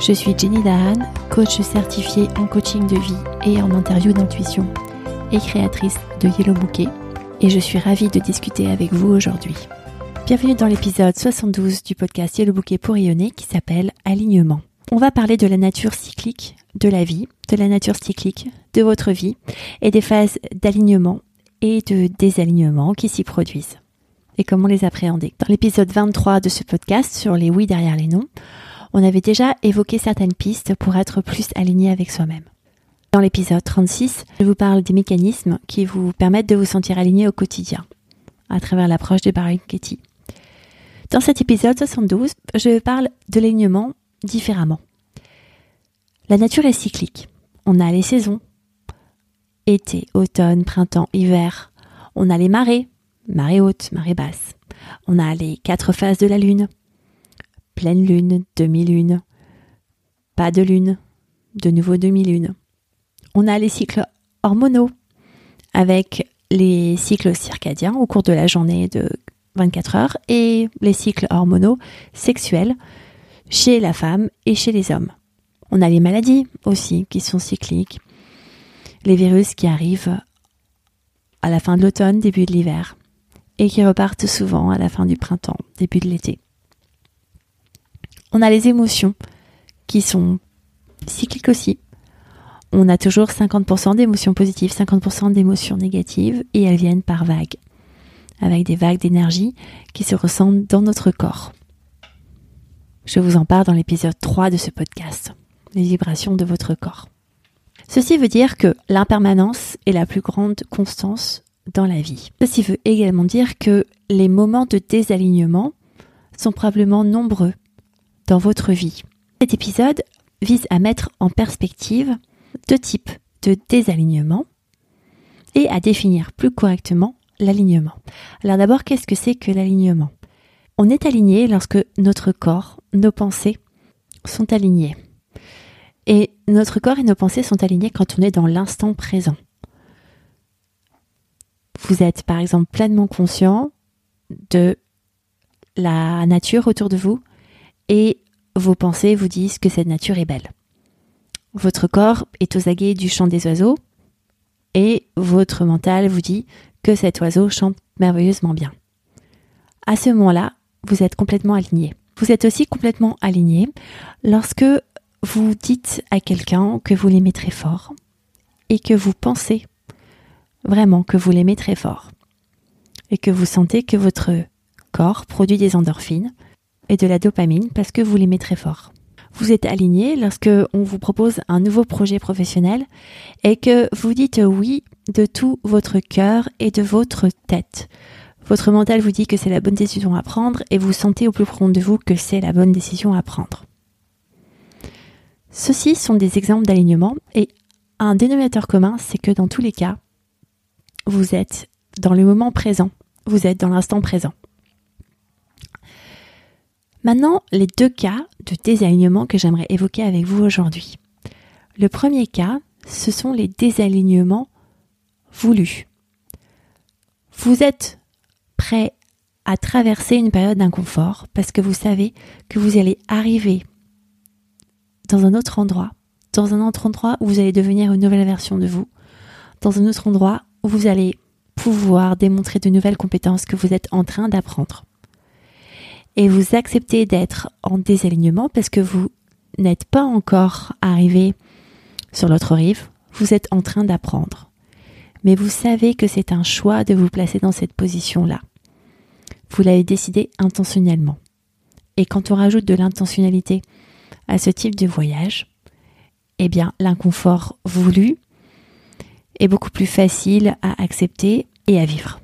Je suis Jenny Dahan, coach certifiée en coaching de vie et en interview d'intuition et créatrice de Yellow Bouquet et je suis ravie de discuter avec vous aujourd'hui. Bienvenue dans l'épisode 72 du podcast Yellow Bouquet pour rayonner qui s'appelle Alignement. On va parler de la nature cyclique de la vie, de la nature cyclique de votre vie et des phases d'alignement et de désalignement qui s'y produisent et comment les appréhender. Dans l'épisode 23 de ce podcast sur les oui derrière les noms, on avait déjà évoqué certaines pistes pour être plus aligné avec soi-même. Dans l'épisode 36, je vous parle des mécanismes qui vous permettent de vous sentir aligné au quotidien, à travers l'approche de Baron Katie. Dans cet épisode 72, je parle de l'alignement différemment. La nature est cyclique. On a les saisons. Été, automne, printemps, hiver. On a les marées, marée haute, marée basse. On a les quatre phases de la lune. Pleine lune, demi-lune, pas de lune, de nouveau demi-lune. On a les cycles hormonaux avec les cycles circadiens au cours de la journée de 24 heures et les cycles hormonaux sexuels chez la femme et chez les hommes. On a les maladies aussi qui sont cycliques, les virus qui arrivent à la fin de l'automne, début de l'hiver, et qui repartent souvent à la fin du printemps, début de l'été. On a les émotions qui sont cycliques aussi. On a toujours 50% d'émotions positives, 50% d'émotions négatives et elles viennent par vagues, avec des vagues d'énergie qui se ressentent dans notre corps. Je vous en parle dans l'épisode 3 de ce podcast, les vibrations de votre corps. Ceci veut dire que l'impermanence est la plus grande constance dans la vie. Ceci veut également dire que les moments de désalignement sont probablement nombreux dans votre vie. Cet épisode vise à mettre en perspective deux types de désalignement et à définir plus correctement l'alignement. Alors d'abord, qu'est-ce que c'est que l'alignement? On est aligné lorsque notre corps, nos pensées sont alignés. Et notre corps et nos pensées sont alignés quand on est dans l'instant présent. Vous êtes par exemple pleinement conscient de la nature autour de vous et vos pensées vous disent que cette nature est belle. Votre corps est aux aguets du chant des oiseaux et votre mental vous dit que cet oiseau chante merveilleusement bien. À ce moment-là, vous êtes complètement aligné. Vous êtes aussi complètement aligné lorsque vous dites à quelqu'un que vous l'aimez très fort et que vous pensez vraiment que vous l'aimez très fort et que vous sentez que votre corps produit des endorphines et de la dopamine parce que vous l'aimez très fort. Vous êtes aligné lorsque on vous propose un nouveau projet professionnel et que vous dites oui de tout votre cœur et de votre tête. Votre mental vous dit que c'est la bonne décision à prendre et vous sentez au plus profond de vous que c'est la bonne décision à prendre. Ceux-ci sont des exemples d'alignement et un dénominateur commun, c'est que dans tous les cas, vous êtes dans le moment présent, vous êtes dans l'instant présent. Maintenant, les deux cas de désalignement que j'aimerais évoquer avec vous aujourd'hui. Le premier cas, ce sont les désalignements voulus. Vous êtes prêt à traverser une période d'inconfort parce que vous savez que vous allez arriver dans un autre endroit, dans un autre endroit où vous allez devenir une nouvelle version de vous, dans un autre endroit où vous allez pouvoir démontrer de nouvelles compétences que vous êtes en train d'apprendre. Et vous acceptez d'être en désalignement parce que vous n'êtes pas encore arrivé sur l'autre rive, vous êtes en train d'apprendre. Mais vous savez que c'est un choix de vous placer dans cette position-là. Vous l'avez décidé intentionnellement. Et quand on rajoute de l'intentionnalité à ce type de voyage, eh bien, l'inconfort voulu est beaucoup plus facile à accepter et à vivre.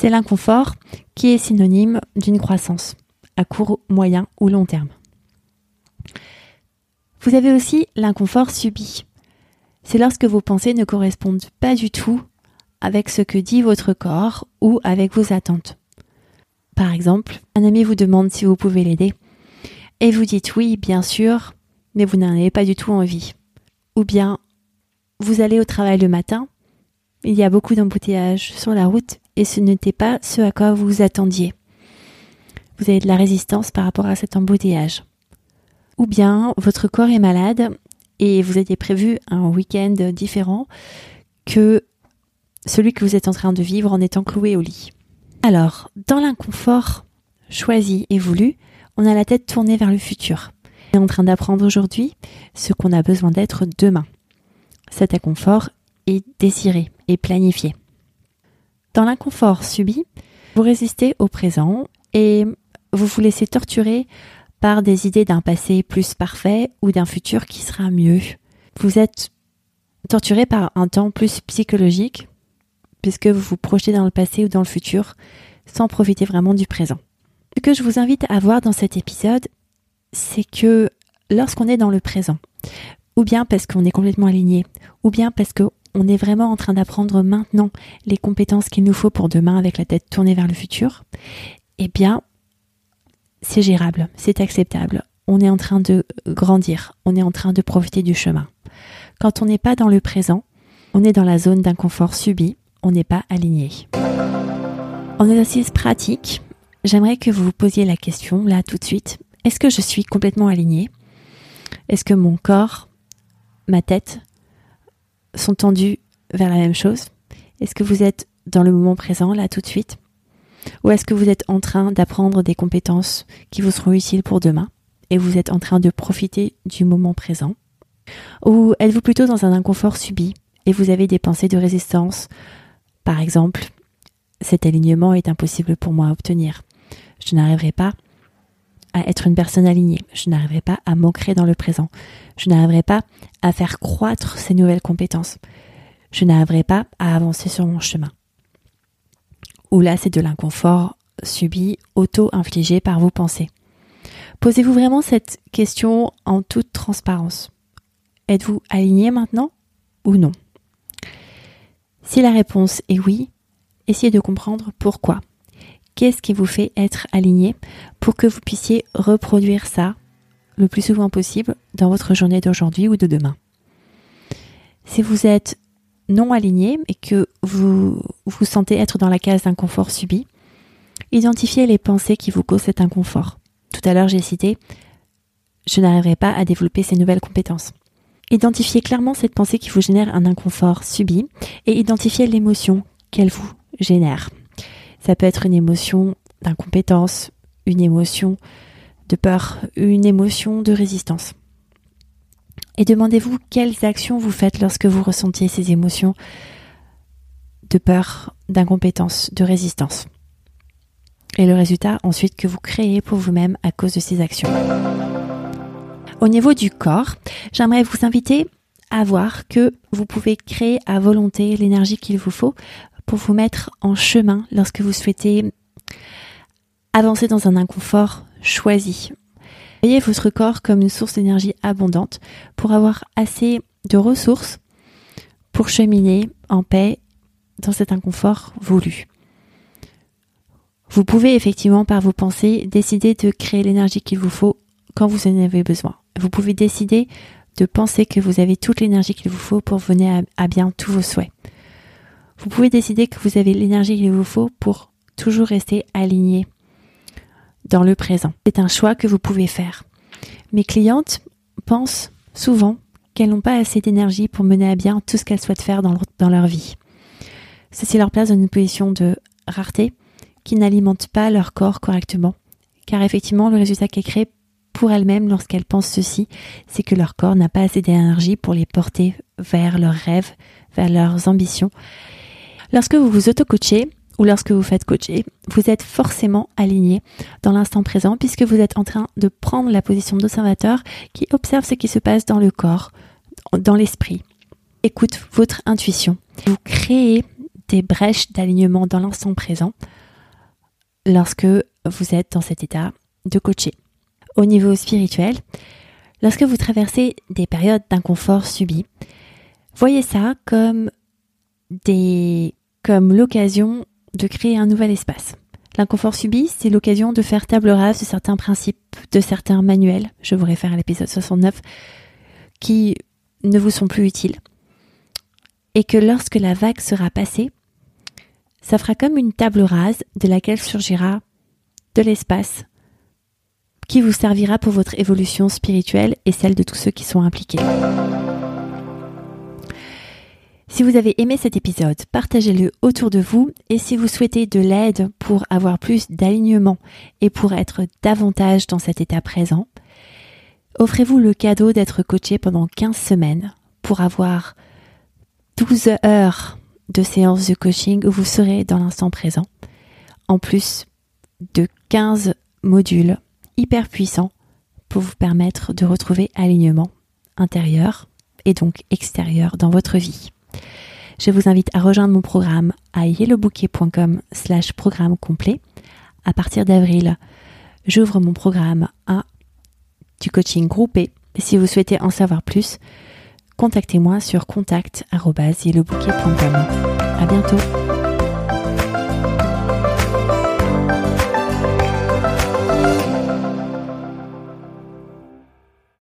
C'est l'inconfort qui est synonyme d'une croissance à court, moyen ou long terme. Vous avez aussi l'inconfort subi. C'est lorsque vos pensées ne correspondent pas du tout avec ce que dit votre corps ou avec vos attentes. Par exemple, un ami vous demande si vous pouvez l'aider et vous dites oui, bien sûr, mais vous n'en avez pas du tout envie. Ou bien, vous allez au travail le matin, il y a beaucoup d'embouteillages sur la route et ce n'était pas ce à quoi vous vous attendiez. Vous avez de la résistance par rapport à cet embouteillage. Ou bien, votre corps est malade et vous aviez prévu un week-end différent que celui que vous êtes en train de vivre en étant cloué au lit. Alors, dans l'inconfort choisi et voulu, on a la tête tournée vers le futur. On est en train d'apprendre aujourd'hui ce qu'on a besoin d'être demain. Cet inconfort est désiré et planifié. Dans l'inconfort subi, vous résistez au présent et vous vous laissez torturer par des idées d'un passé plus parfait ou d'un futur qui sera mieux. Vous êtes torturé par un temps plus psychologique puisque vous vous projetez dans le passé ou dans le futur sans profiter vraiment du présent. Ce que je vous invite à voir dans cet épisode, c'est que lorsqu'on est dans le présent, ou bien parce qu'on est complètement aligné, ou bien parce qu'on est vraiment en train d'apprendre maintenant les compétences qu'il nous faut pour demain avec la tête tournée vers le futur, eh bien, c'est gérable, c'est acceptable. On est en train de grandir, on est en train de profiter du chemin. Quand on n'est pas dans le présent, on est dans la zone d'inconfort subi, on n'est pas aligné. En exercice pratique, j'aimerais que vous vous posiez la question là tout de suite. Est-ce que je suis complètement aligné Est-ce que mon corps, ma tête sont tendus vers la même chose? Est-ce que vous êtes dans le moment présent là tout de suite? Ou est-ce que vous êtes en train d'apprendre des compétences qui vous seront utiles pour demain et vous êtes en train de profiter du moment présent? Ou êtes-vous plutôt dans un inconfort subi et vous avez des pensées de résistance? Par exemple, cet alignement est impossible pour moi à obtenir. Je n'arriverai pas être une personne alignée. Je n'arriverai pas à m'ancrer dans le présent. Je n'arriverai pas à faire croître ces nouvelles compétences. Je n'arriverai pas à avancer sur mon chemin. Ou là, c'est de l'inconfort subi, auto-infligé par vos pensées. Posez-vous vraiment cette question en toute transparence. Êtes-vous aligné maintenant ou non? Si la réponse est oui, essayez de comprendre pourquoi. Qu'est-ce qui vous fait être aligné pour que vous puissiez reproduire ça le plus souvent possible dans votre journée d'aujourd'hui ou de demain. Si vous êtes non aligné et que vous vous sentez être dans la case d'inconfort subi, identifiez les pensées qui vous causent cet inconfort. Tout à l'heure, j'ai cité je n'arriverai pas à développer ces nouvelles compétences. Identifiez clairement cette pensée qui vous génère un inconfort subi et identifiez l'émotion qu'elle vous génère. Ça peut être une émotion d'incompétence, une émotion de peur, une émotion de résistance. Et demandez-vous quelles actions vous faites lorsque vous ressentiez ces émotions de peur, d'incompétence, de résistance. Et le résultat ensuite que vous créez pour vous-même à cause de ces actions. Au niveau du corps, j'aimerais vous inviter à voir que vous pouvez créer à volonté l'énergie qu'il vous faut pour vous mettre en chemin lorsque vous souhaitez avancer dans un inconfort choisi. Voyez votre corps comme une source d'énergie abondante pour avoir assez de ressources pour cheminer en paix dans cet inconfort voulu. Vous pouvez effectivement par vos pensées décider de créer l'énergie qu'il vous faut quand vous en avez besoin. Vous pouvez décider de penser que vous avez toute l'énergie qu'il vous faut pour venir à, bien tous vos souhaits. Vous pouvez décider que vous avez l'énergie qu'il vous faut pour toujours rester aligné dans le présent. C'est un choix que vous pouvez faire. Mes clientes pensent souvent qu'elles n'ont pas assez d'énergie pour mener à bien tout ce qu'elles souhaitent faire dans leur, vie. Ceci leur place dans une position de rareté qui n'alimente pas leur corps correctement. Car effectivement, le résultat qu'elles créent pour elles-mêmes lorsqu'elles pensent ceci, c'est que leur corps n'a pas assez d'énergie pour les porter vers leurs rêves, vers leurs ambitions. Lorsque vous vous auto-coachez ou lorsque vous faites coacher, vous êtes forcément aligné dans l'instant présent puisque vous êtes en train de prendre la position d'observateur qui observe ce qui se passe dans le corps, dans l'esprit. Écoute votre intuition. Vous créez des brèches d'alignement dans l'instant présent lorsque vous êtes dans cet état de coacher. Au niveau spirituel, Lorsque vous traversez des périodes d'inconfort subi, voyez ça comme des, comme l'occasion de créer un nouvel espace. L'inconfort subi, c'est l'occasion de faire table rase de certains principes, de certains manuels, je vous réfère à l'épisode 69, qui ne vous sont plus utiles. Et que lorsque la vague sera passée, ça fera comme une table rase de laquelle surgira de l'espace qui vous servira pour votre évolution spirituelle et celle de tous ceux qui sont impliqués. Si vous avez aimé cet épisode, partagez-le autour de vous et si vous souhaitez de l'aide pour avoir plus d'alignement et pour être davantage dans cet état présent, offrez-vous le cadeau d'être coaché pendant 15 semaines pour avoir 12 heures de séances de coaching où vous serez dans l'instant présent, en plus de 15 modules hyper puissants pour vous permettre de retrouver alignement intérieur et donc extérieur dans votre vie. Je vous invite à rejoindre mon programme à yellowbouquet.com slash programme complet. À partir d'avril, j'ouvre mon programme à du coaching groupé. si vous souhaitez en savoir plus, contactez-moi sur contact.yellowbouquet.com. À bientôt!